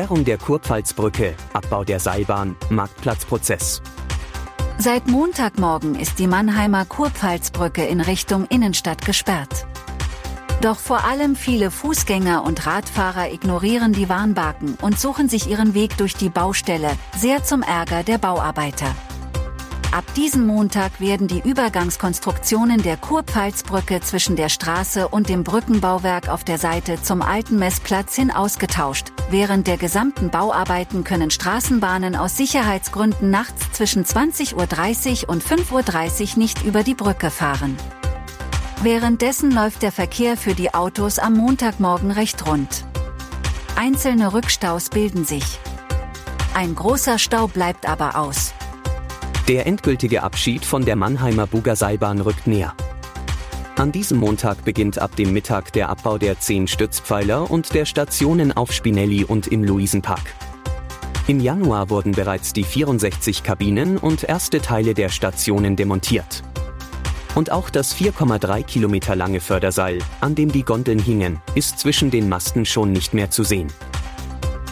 Sperrung der Kurpfalzbrücke, Abbau der Seilbahn, Marktplatzprozess. Seit Montagmorgen ist die Mannheimer Kurpfalzbrücke in Richtung Innenstadt gesperrt. Doch vor allem viele Fußgänger und Radfahrer ignorieren die Warnbaken und suchen sich ihren Weg durch die Baustelle, sehr zum Ärger der Bauarbeiter. Ab diesem Montag werden die Übergangskonstruktionen der Kurpfalzbrücke zwischen der Straße und dem Brückenbauwerk auf der Seite zum alten Messplatz hin ausgetauscht. Während der gesamten Bauarbeiten können Straßenbahnen aus Sicherheitsgründen nachts zwischen 20.30 Uhr und 5.30 Uhr nicht über die Brücke fahren. Währenddessen läuft der Verkehr für die Autos am Montagmorgen recht rund. Einzelne Rückstaus bilden sich. Ein großer Stau bleibt aber aus. Der endgültige Abschied von der Mannheimer Bugerseilbahn rückt näher. An diesem Montag beginnt ab dem Mittag der Abbau der zehn Stützpfeiler und der Stationen auf Spinelli und im Luisenpark. Im Januar wurden bereits die 64 Kabinen und erste Teile der Stationen demontiert. Und auch das 4,3 Kilometer lange Förderseil, an dem die Gondeln hingen, ist zwischen den Masten schon nicht mehr zu sehen.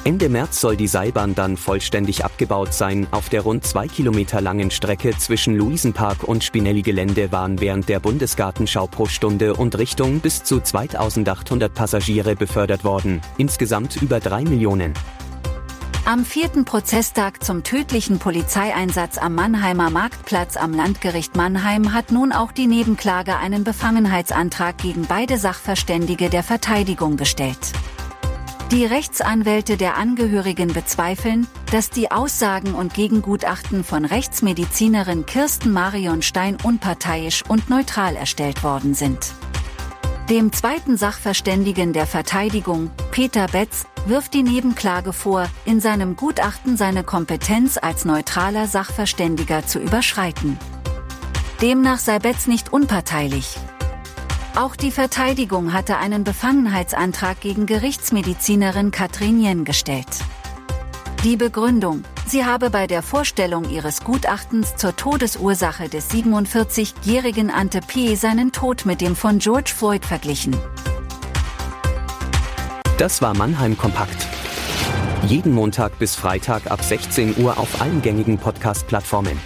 Ende März soll die Seilbahn dann vollständig abgebaut sein. Auf der rund zwei Kilometer langen Strecke zwischen Luisenpark und Spinelli-Gelände waren während der Bundesgartenschau pro Stunde und Richtung bis zu 2800 Passagiere befördert worden. Insgesamt über drei Millionen. Am vierten Prozesstag zum tödlichen Polizeieinsatz am Mannheimer Marktplatz am Landgericht Mannheim hat nun auch die Nebenklage einen Befangenheitsantrag gegen beide Sachverständige der Verteidigung gestellt. Die Rechtsanwälte der Angehörigen bezweifeln, dass die Aussagen und Gegengutachten von Rechtsmedizinerin Kirsten Marion Stein unparteiisch und neutral erstellt worden sind. Dem zweiten Sachverständigen der Verteidigung, Peter Betz, wirft die Nebenklage vor, in seinem Gutachten seine Kompetenz als neutraler Sachverständiger zu überschreiten. Demnach sei Betz nicht unparteilich, auch die Verteidigung hatte einen Befangenheitsantrag gegen Gerichtsmedizinerin Katrin Jen gestellt. Die Begründung, sie habe bei der Vorstellung ihres Gutachtens zur Todesursache des 47-jährigen Ante P. seinen Tod mit dem von George Floyd verglichen. Das war Mannheim Kompakt. Jeden Montag bis Freitag ab 16 Uhr auf allen gängigen Podcast-Plattformen.